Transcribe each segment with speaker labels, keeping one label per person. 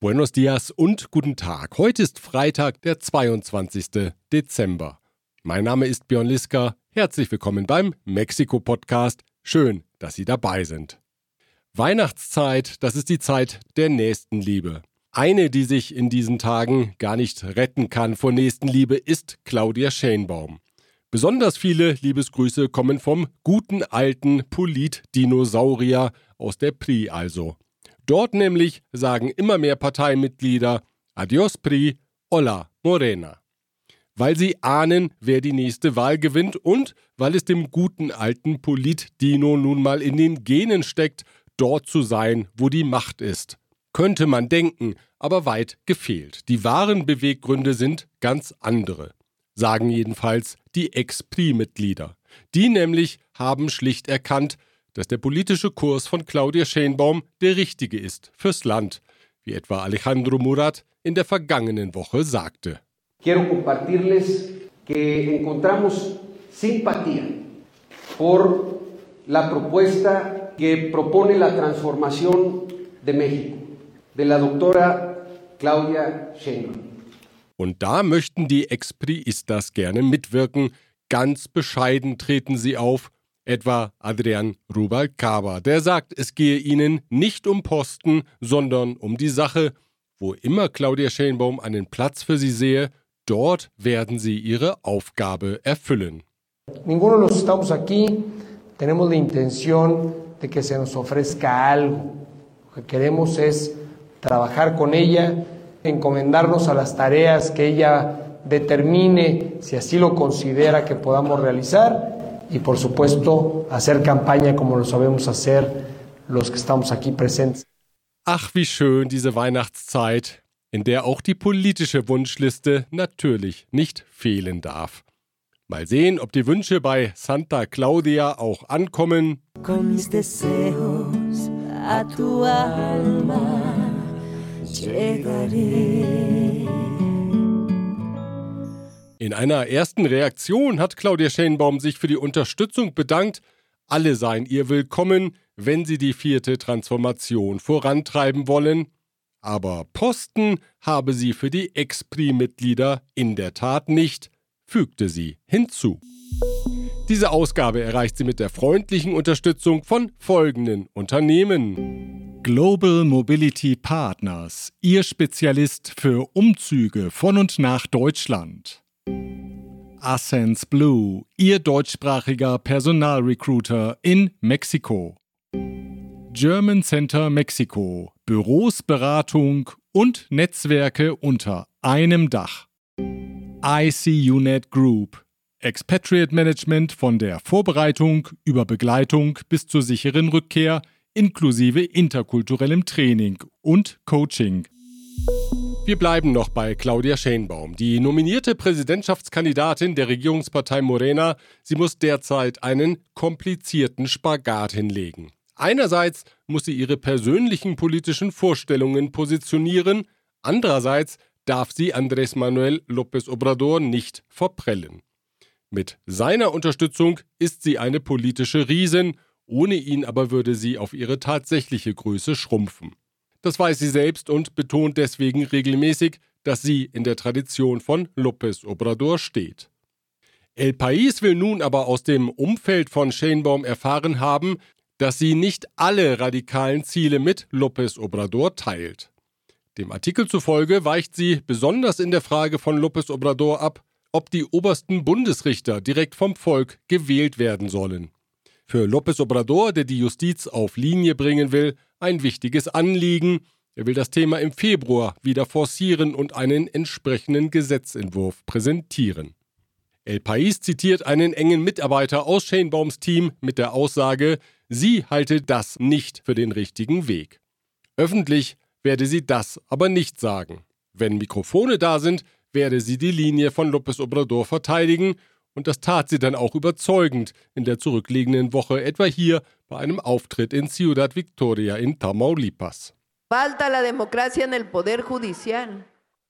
Speaker 1: Buenos dias und guten Tag. Heute ist Freitag, der 22. Dezember. Mein Name ist Björn Liska. Herzlich willkommen beim Mexiko-Podcast. Schön, dass Sie dabei sind. Weihnachtszeit, das ist die Zeit der Nächstenliebe. Eine, die sich in diesen Tagen gar nicht retten kann vor Nächstenliebe, ist Claudia Schenbaum. Besonders viele Liebesgrüße kommen vom guten alten Polit-Dinosaurier aus der PRI also. Dort nämlich sagen immer mehr Parteimitglieder Adios PRI, Hola Morena. Weil sie ahnen, wer die nächste Wahl gewinnt und weil es dem guten alten Polit-Dino nun mal in den Genen steckt, dort zu sein, wo die Macht ist. Könnte man denken, aber weit gefehlt. Die wahren Beweggründe sind ganz andere, sagen jedenfalls die Ex-Pri-Mitglieder. Die nämlich haben schlicht erkannt, dass der politische Kurs von Claudia Schenbaum der richtige ist fürs Land, wie etwa Alejandro Murat in der vergangenen Woche sagte.
Speaker 2: Quiero compartirles que encontramos simpatía por la propuesta que propone la transformación de México, de la doctora Claudia Sheinbaum.
Speaker 1: Und da möchten die Expriistas gerne mitwirken. Ganz bescheiden treten sie auf etwa Adrian Rubalcaba. Der sagt, es gehe ihnen nicht um Posten, sondern um die Sache. Wo immer Claudia Schenbaum einen Platz für sie sehe, dort werden sie ihre Aufgabe erfüllen.
Speaker 3: Ninguno de los estamos aquí tenemos la intención de que se nos ofrezca algo. Lo que queremos es trabajar con ella, encomendarnos a las tareas que ella determine si así lo considera que podamos realizar y por supuesto hacer campaña como lo sabemos hacer los que estamos aquí presentes.
Speaker 1: Ach, wie schön diese Weihnachtszeit, in der auch die politische Wunschliste natürlich nicht fehlen darf. Mal sehen, ob die Wünsche bei Santa Claudia auch ankommen. Con mis deseos a tu alma llegaré. In einer ersten Reaktion hat Claudia Schenbaum sich für die Unterstützung bedankt. Alle seien ihr willkommen, wenn sie die vierte Transformation vorantreiben wollen. Aber Posten habe sie für die Ex-Pri-Mitglieder in der Tat nicht, fügte sie hinzu. Diese Ausgabe erreicht sie mit der freundlichen Unterstützung von folgenden Unternehmen.
Speaker 4: Global Mobility Partners, Ihr Spezialist für Umzüge von und nach Deutschland. Ascens Blue, Ihr deutschsprachiger Personalrecruiter in Mexiko. German Center Mexiko, Büros, Beratung und Netzwerke unter einem Dach. ICUNET Group, Expatriate Management von der Vorbereitung über Begleitung bis zur sicheren Rückkehr inklusive interkulturellem Training und Coaching.
Speaker 1: Wir bleiben noch bei Claudia Schenbaum. Die nominierte Präsidentschaftskandidatin der Regierungspartei Morena, sie muss derzeit einen komplizierten Spagat hinlegen. Einerseits muss sie ihre persönlichen politischen Vorstellungen positionieren, andererseits darf sie Andrés Manuel López Obrador nicht verprellen. Mit seiner Unterstützung ist sie eine politische Riesin, ohne ihn aber würde sie auf ihre tatsächliche Größe schrumpfen. Das weiß sie selbst und betont deswegen regelmäßig, dass sie in der Tradition von López Obrador steht. El País will nun aber aus dem Umfeld von Schenbaum erfahren haben, dass sie nicht alle radikalen Ziele mit López Obrador teilt. Dem Artikel zufolge weicht sie besonders in der Frage von López Obrador ab, ob die obersten Bundesrichter direkt vom Volk gewählt werden sollen. Für López Obrador, der die Justiz auf Linie bringen will, ein wichtiges Anliegen. Er will das Thema im Februar wieder forcieren und einen entsprechenden Gesetzentwurf präsentieren. El País zitiert einen engen Mitarbeiter aus Schenbaums Team mit der Aussage, sie halte das nicht für den richtigen Weg. Öffentlich werde sie das aber nicht sagen. Wenn Mikrofone da sind, werde sie die Linie von López Obrador verteidigen und das tat sie dann auch überzeugend in der zurückliegenden Woche, etwa hier bei einem Auftritt in Ciudad Victoria in Tamaulipas.
Speaker 5: Falta la democracia en el poder judicial.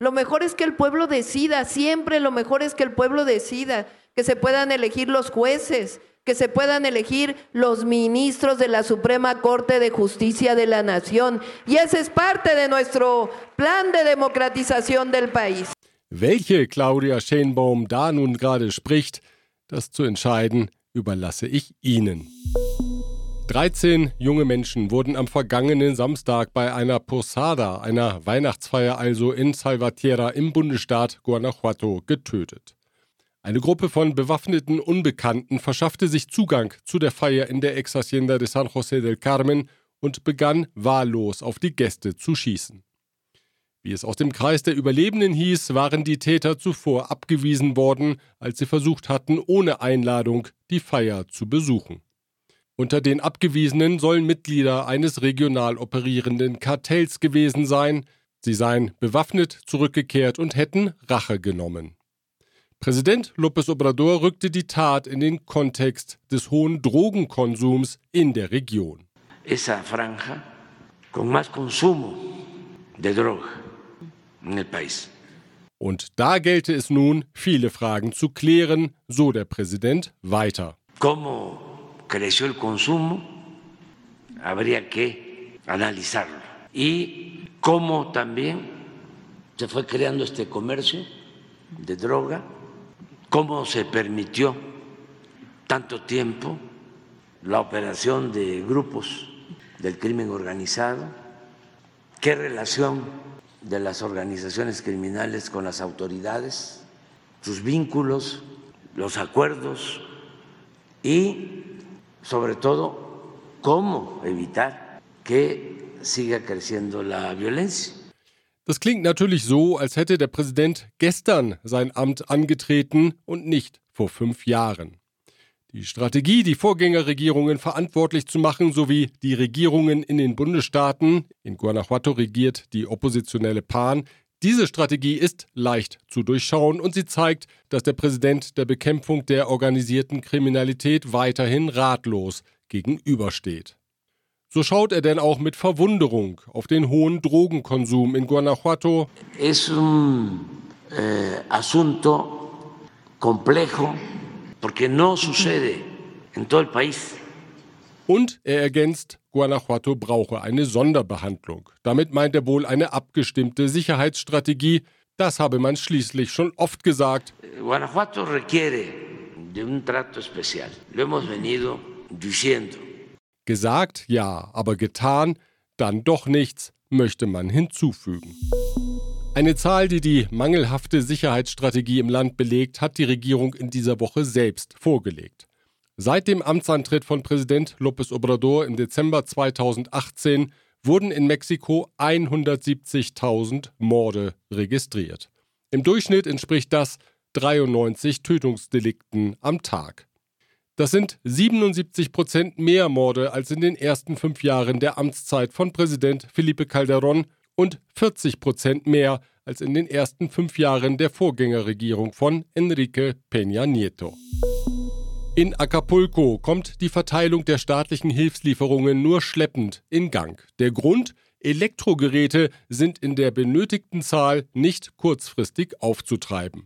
Speaker 5: Lo mejor es que el pueblo decida, siempre lo mejor es que el pueblo decida, que se puedan elegir los jueces, que se puedan elegir los ministros de la Suprema Corte de Justicia de la Nación. Y ese es parte de nuestro plan de democratización del país.
Speaker 1: Welche Claudia Schenbaum da nun gerade spricht, das zu entscheiden, überlasse ich Ihnen. 13 junge Menschen wurden am vergangenen Samstag bei einer Posada, einer Weihnachtsfeier also in Salvatierra im Bundesstaat Guanajuato, getötet. Eine Gruppe von bewaffneten Unbekannten verschaffte sich Zugang zu der Feier in der Ex Hacienda de San José del Carmen und begann wahllos auf die Gäste zu schießen. Wie es aus dem Kreis der Überlebenden hieß, waren die Täter zuvor abgewiesen worden, als sie versucht hatten, ohne Einladung die Feier zu besuchen. Unter den Abgewiesenen sollen Mitglieder eines regional operierenden Kartells gewesen sein, sie seien bewaffnet zurückgekehrt und hätten Rache genommen. Präsident López Obrador rückte die Tat in den Kontext des hohen Drogenkonsums in der Region.
Speaker 6: Esa franja con más consumo de droga en el país.
Speaker 1: Und da gelte es nun, viele Fragen zu klären, so der Präsident weiter.
Speaker 6: ¿Cómo creció el consumo? Habría que analizarlo. Y cómo también se fue creando este comercio de droga cómo se permitió tanto tiempo la operación de grupos del crimen organizado, qué relación de las organizaciones criminales con las autoridades, sus vínculos, los acuerdos y, sobre todo, cómo evitar que siga creciendo la violencia.
Speaker 1: Das klingt natürlich so, als hätte der Präsident gestern sein Amt angetreten und nicht vor fünf Jahren. Die Strategie, die Vorgängerregierungen verantwortlich zu machen, sowie die Regierungen in den Bundesstaaten, in Guanajuato regiert die oppositionelle PAN, diese Strategie ist leicht zu durchschauen und sie zeigt, dass der Präsident der Bekämpfung der organisierten Kriminalität weiterhin ratlos gegenübersteht. So schaut er denn auch mit Verwunderung auf den hohen Drogenkonsum in Guanajuato.
Speaker 6: Es un eh, asunto complejo porque no sucede en todo el país.
Speaker 1: Und er ergänzt, Guanajuato brauche eine Sonderbehandlung. Damit meint er wohl eine abgestimmte Sicherheitsstrategie. Das habe man schließlich schon oft gesagt.
Speaker 6: Guanajuato requiere de un trato especial. Lo hemos venido diciendo.
Speaker 1: Gesagt ja, aber getan dann doch nichts, möchte man hinzufügen. Eine Zahl, die die mangelhafte Sicherheitsstrategie im Land belegt, hat die Regierung in dieser Woche selbst vorgelegt. Seit dem Amtsantritt von Präsident López Obrador im Dezember 2018 wurden in Mexiko 170.000 Morde registriert. Im Durchschnitt entspricht das 93 Tötungsdelikten am Tag. Das sind 77 Prozent mehr Morde als in den ersten fünf Jahren der Amtszeit von Präsident Felipe Calderón und 40 Prozent mehr als in den ersten fünf Jahren der Vorgängerregierung von Enrique Peña Nieto. In Acapulco kommt die Verteilung der staatlichen Hilfslieferungen nur schleppend in Gang. Der Grund? Elektrogeräte sind in der benötigten Zahl nicht kurzfristig aufzutreiben.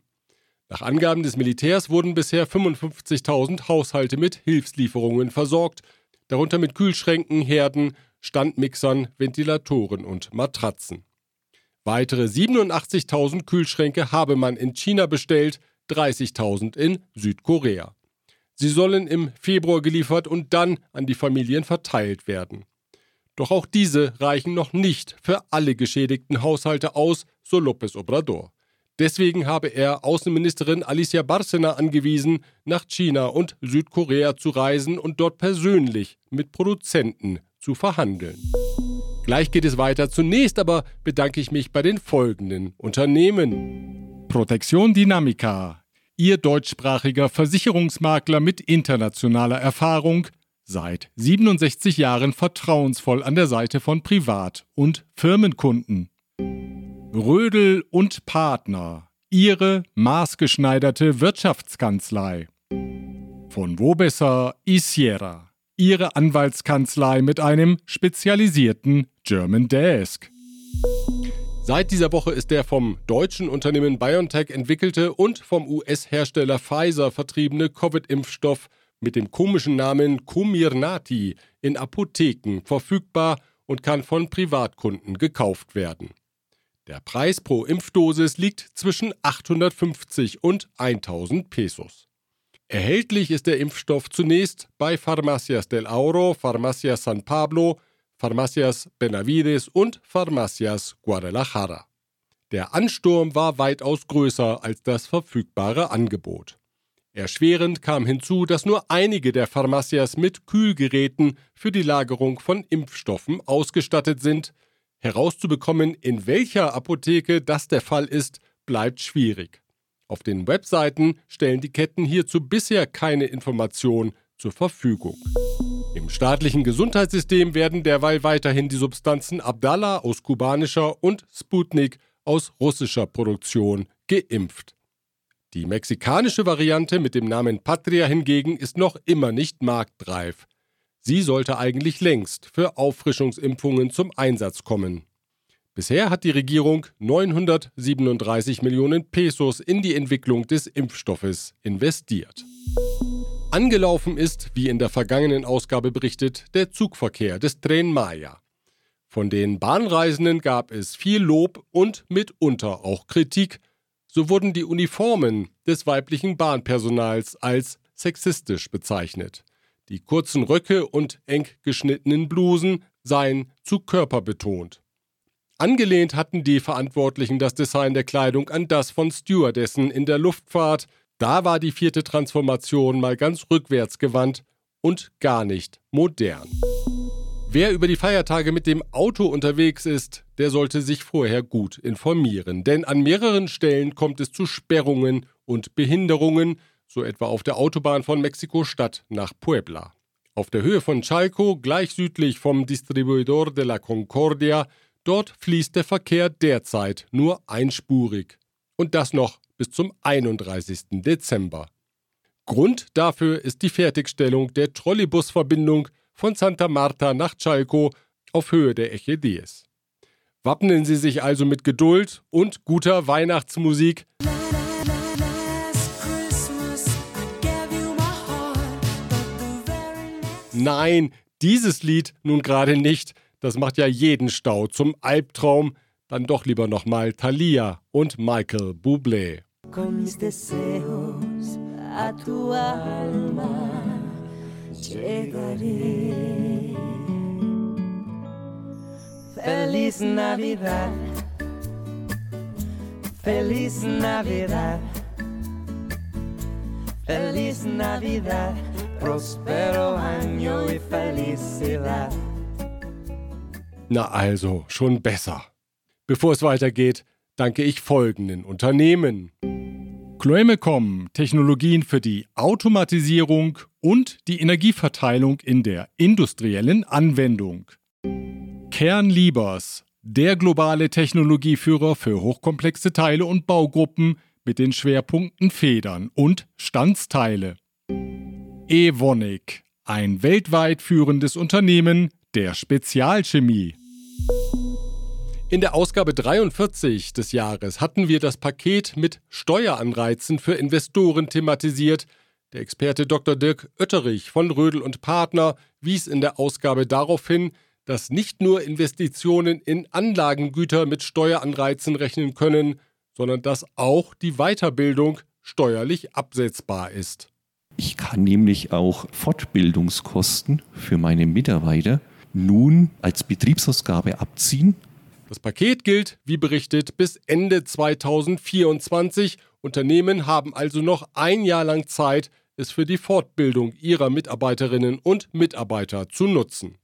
Speaker 1: Nach Angaben des Militärs wurden bisher 55.000 Haushalte mit Hilfslieferungen versorgt, darunter mit Kühlschränken, Herden, Standmixern, Ventilatoren und Matratzen. Weitere 87.000 Kühlschränke habe man in China bestellt, 30.000 in Südkorea. Sie sollen im Februar geliefert und dann an die Familien verteilt werden. Doch auch diese reichen noch nicht für alle geschädigten Haushalte aus, so López Obrador. Deswegen habe er Außenministerin Alicia Barcena angewiesen, nach China und Südkorea zu reisen und dort persönlich mit Produzenten zu verhandeln. Gleich geht es weiter. Zunächst aber bedanke ich mich bei den folgenden Unternehmen.
Speaker 4: Protection Dynamica. Ihr deutschsprachiger Versicherungsmakler mit internationaler Erfahrung, seit 67 Jahren vertrauensvoll an der Seite von Privat- und Firmenkunden. Rödel und Partner, Ihre maßgeschneiderte Wirtschaftskanzlei. Von wo besser Isiera, Ihre Anwaltskanzlei mit einem spezialisierten German Desk.
Speaker 1: Seit dieser Woche ist der vom deutschen Unternehmen BioNTech entwickelte und vom US-Hersteller Pfizer vertriebene Covid-Impfstoff mit dem komischen Namen Comirnaty in Apotheken verfügbar und kann von Privatkunden gekauft werden. Der Preis pro Impfdosis liegt zwischen 850 und 1000 Pesos. Erhältlich ist der Impfstoff zunächst bei Farmacias del Auro, Farmacias San Pablo, Farmacias Benavides und Farmacias Guadalajara. Der Ansturm war weitaus größer als das verfügbare Angebot. Erschwerend kam hinzu, dass nur einige der Farmacias mit Kühlgeräten für die Lagerung von Impfstoffen ausgestattet sind. Herauszubekommen, in welcher Apotheke das der Fall ist, bleibt schwierig. Auf den Webseiten stellen die Ketten hierzu bisher keine Information zur Verfügung. Im staatlichen Gesundheitssystem werden derweil weiterhin die Substanzen Abdallah aus kubanischer und Sputnik aus russischer Produktion geimpft. Die mexikanische Variante mit dem Namen Patria hingegen ist noch immer nicht marktreif. Sie sollte eigentlich längst für Auffrischungsimpfungen zum Einsatz kommen. Bisher hat die Regierung 937 Millionen Pesos in die Entwicklung des Impfstoffes investiert. Angelaufen ist, wie in der vergangenen Ausgabe berichtet, der Zugverkehr des Tren Maya. Von den Bahnreisenden gab es viel Lob und mitunter auch Kritik. So wurden die Uniformen des weiblichen Bahnpersonals als sexistisch bezeichnet. Die kurzen Röcke und eng geschnittenen Blusen seien zu körperbetont. Angelehnt hatten die Verantwortlichen das Design der Kleidung an das von Stewardessen in der Luftfahrt, da war die vierte Transformation mal ganz rückwärts gewandt und gar nicht modern. Wer über die Feiertage mit dem Auto unterwegs ist, der sollte sich vorher gut informieren, denn an mehreren Stellen kommt es zu Sperrungen und Behinderungen, so etwa auf der Autobahn von Mexiko-Stadt nach Puebla. Auf der Höhe von Chalco, gleich südlich vom Distribuidor de la Concordia, dort fließt der Verkehr derzeit nur einspurig. Und das noch bis zum 31. Dezember. Grund dafür ist die Fertigstellung der Trolleybusverbindung von Santa Marta nach Chalco auf Höhe der Echedes. Wappnen Sie sich also mit Geduld und guter Weihnachtsmusik. Nein, dieses Lied nun gerade nicht. Das macht ja jeden Stau zum Albtraum dann doch lieber nochmal Thalia und Michael Bublé. Con mis deseos a tu alma llegaré. Feliz Navidad, Feliz Navidad, Feliz Navidad, prospero año y felicidad. Na also, schon besser. Bevor es weitergeht, danke ich folgenden Unternehmen.
Speaker 4: Chloemecom, Technologien für die Automatisierung und die Energieverteilung in der industriellen Anwendung. Kernliebers, der globale Technologieführer für hochkomplexe Teile und Baugruppen mit den Schwerpunkten Federn und Standsteile. Evonik, ein weltweit führendes Unternehmen der Spezialchemie.
Speaker 1: In der Ausgabe 43 des Jahres hatten wir das Paket mit Steueranreizen für Investoren thematisiert. Der Experte Dr. Dirk Oetterich von Rödel und Partner wies in der Ausgabe darauf hin, dass nicht nur Investitionen in Anlagengüter mit Steueranreizen rechnen können, sondern dass auch die Weiterbildung steuerlich absetzbar ist.
Speaker 7: Ich kann nämlich auch Fortbildungskosten für meine Mitarbeiter nun als Betriebsausgabe abziehen
Speaker 1: das Paket gilt, wie berichtet, bis Ende 2024. Unternehmen haben also noch ein Jahr lang Zeit, es für die Fortbildung ihrer Mitarbeiterinnen und Mitarbeiter zu nutzen.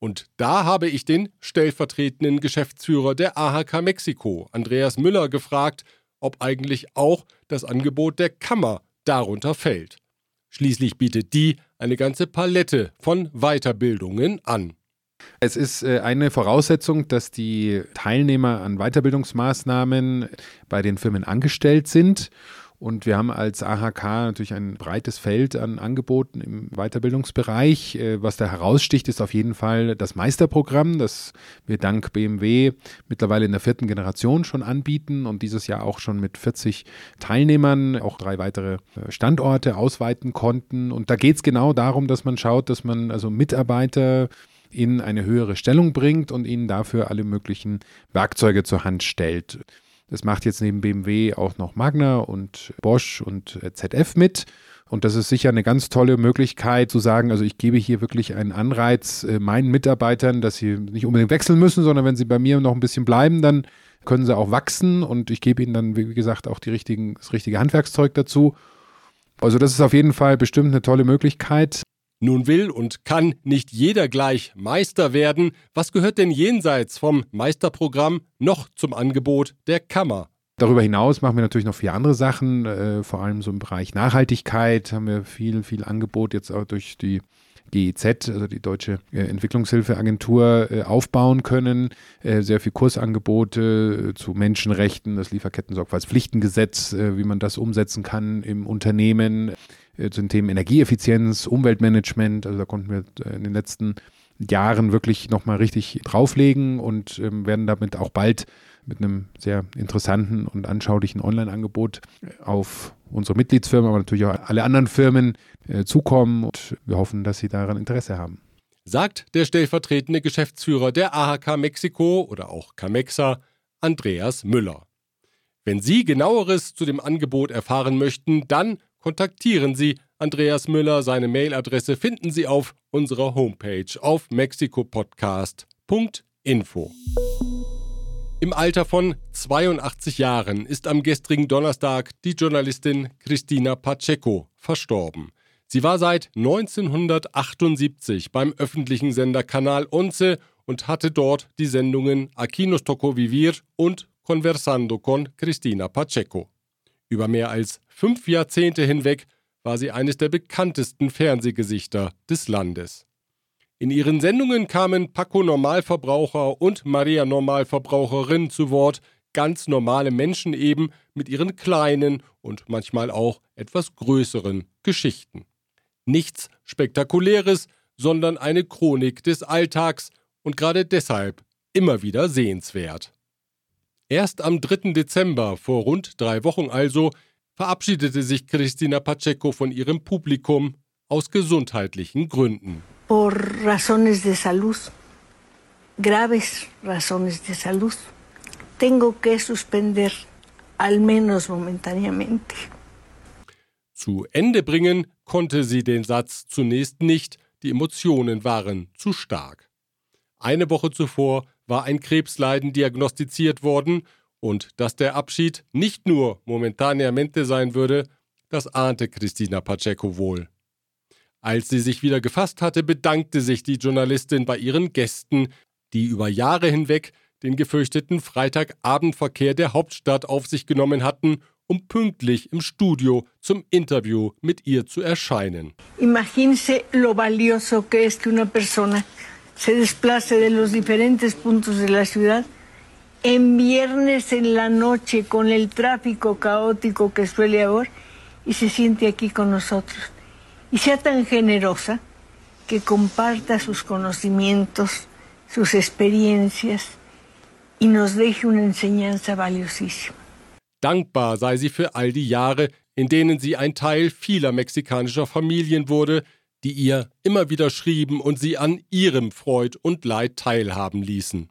Speaker 1: Und da habe ich den stellvertretenden Geschäftsführer der AHK Mexiko, Andreas Müller, gefragt, ob eigentlich auch das Angebot der Kammer darunter fällt. Schließlich bietet die eine ganze Palette von Weiterbildungen an.
Speaker 8: Es ist äh, eine Voraussetzung, dass die Teilnehmer an Weiterbildungsmaßnahmen bei den Firmen angestellt sind. Und wir haben als AHK natürlich ein breites Feld an Angeboten im Weiterbildungsbereich. Äh, was da heraussticht, ist auf jeden Fall das Meisterprogramm, das wir dank BMW mittlerweile in der vierten Generation schon anbieten und dieses Jahr auch schon mit 40 Teilnehmern auch drei weitere äh, Standorte ausweiten konnten. Und da geht es genau darum, dass man schaut, dass man also Mitarbeiter in eine höhere Stellung bringt und ihnen dafür alle möglichen Werkzeuge zur Hand stellt. Das macht jetzt neben BMW auch noch Magna und Bosch und ZF mit. Und das ist sicher eine ganz tolle Möglichkeit zu sagen, also ich gebe hier wirklich einen Anreiz äh, meinen Mitarbeitern, dass sie nicht unbedingt wechseln müssen, sondern wenn sie bei mir noch ein bisschen bleiben, dann können sie auch wachsen und ich gebe ihnen dann, wie gesagt, auch die richtigen, das richtige Handwerkszeug dazu. Also das ist auf jeden Fall bestimmt eine tolle Möglichkeit.
Speaker 1: Nun will und kann nicht jeder gleich Meister werden. Was gehört denn jenseits vom Meisterprogramm noch zum Angebot der Kammer?
Speaker 8: Darüber hinaus machen wir natürlich noch viele andere Sachen, äh, vor allem so im Bereich Nachhaltigkeit haben wir viel, viel Angebot jetzt auch durch die GIZ, also die Deutsche äh, Entwicklungshilfeagentur, äh, aufbauen können. Äh, sehr viel Kursangebote zu Menschenrechten, das Lieferketten-Sorgfaltspflichtengesetz, wie man das umsetzen kann im Unternehmen, zu den Themen Energieeffizienz, Umweltmanagement. Also da konnten wir in den letzten Jahren wirklich nochmal richtig drauflegen und ähm, werden damit auch bald mit einem sehr interessanten und anschaulichen Online-Angebot auf unsere Mitgliedsfirmen, aber natürlich auch alle anderen Firmen äh, zukommen und wir hoffen, dass sie daran Interesse haben.
Speaker 1: Sagt der stellvertretende Geschäftsführer der AHK Mexiko oder auch Camexa, Andreas Müller. Wenn Sie genaueres zu dem Angebot erfahren möchten, dann kontaktieren Sie Andreas Müller. Seine Mailadresse finden Sie auf unserer Homepage auf mexikopodcast.info. Im Alter von 82 Jahren ist am gestrigen Donnerstag die Journalistin Cristina Pacheco verstorben. Sie war seit 1978 beim öffentlichen Sender Kanal Once und hatte dort die Sendungen Aquí nos tocó vivir und Conversando con Cristina Pacheco. Über mehr als fünf Jahrzehnte hinweg war sie eines der bekanntesten Fernsehgesichter des Landes. In ihren Sendungen kamen Paco Normalverbraucher und Maria Normalverbraucherin zu Wort, ganz normale Menschen eben mit ihren kleinen und manchmal auch etwas größeren Geschichten. Nichts Spektakuläres, sondern eine Chronik des Alltags und gerade deshalb immer wieder sehenswert. Erst am 3. Dezember, vor rund drei Wochen also, verabschiedete sich Cristina Pacheco von ihrem Publikum aus gesundheitlichen Gründen.
Speaker 9: por razones de salud, graves razones de salud, tengo que suspender, al menos momentáneamente.
Speaker 1: Zu Ende bringen konnte sie den Satz zunächst nicht, die Emotionen waren zu stark. Eine Woche zuvor war ein Krebsleiden diagnostiziert worden und dass der Abschied nicht nur momentaneamente sein würde, das ahnte Christina Pacheco wohl. Als sie sich wieder gefasst hatte, bedankte sich die Journalistin bei ihren Gästen, die über Jahre hinweg den gefürchteten Freitagabendverkehr der Hauptstadt auf sich genommen hatten, um pünktlich im Studio zum Interview mit ihr zu erscheinen.
Speaker 9: Imagínese lo valioso que es que una persona se desplace de los diferentes puntos de la ciudad en viernes en la noche con el tráfico caótico que suele haber y se siente aquí con nosotros. y sea tan generosa que comparta sus conocimientos, sus experiencias y nos deje una enseñanza valiosísima.
Speaker 1: Dankbar sei sie für all die Jahre, in denen sie ein Teil vieler mexikanischer Familien wurde, die ihr immer wieder schrieben und sie an ihrem Freud und Leid teilhaben ließen.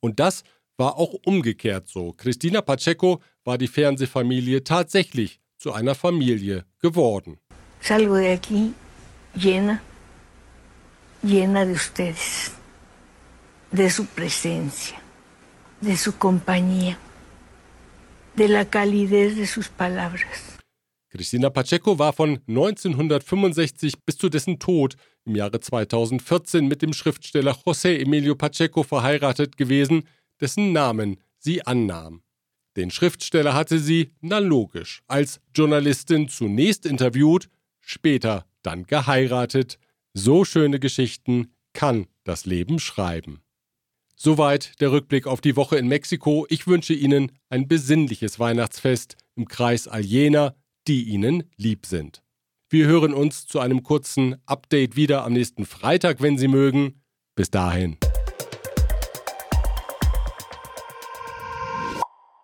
Speaker 1: Und das war auch umgekehrt so. Christina Pacheco war die Fernsehfamilie tatsächlich zu einer Familie geworden.
Speaker 9: Salgo de aquí llena, llena de ustedes, de su presencia, de su compañía, de la calidez de sus palabras.
Speaker 1: Cristina Pacheco war von 1965 bis zu dessen Tod im Jahre 2014 mit dem Schriftsteller José Emilio Pacheco verheiratet gewesen, dessen Namen sie annahm. Den Schriftsteller hatte sie, na logisch, als Journalistin zunächst interviewt, später dann geheiratet. So schöne Geschichten kann das Leben schreiben. Soweit der Rückblick auf die Woche in Mexiko. Ich wünsche Ihnen ein besinnliches Weihnachtsfest im Kreis all jener, die ihnen lieb sind. Wir hören uns zu einem kurzen Update wieder am nächsten Freitag, wenn Sie mögen. Bis dahin.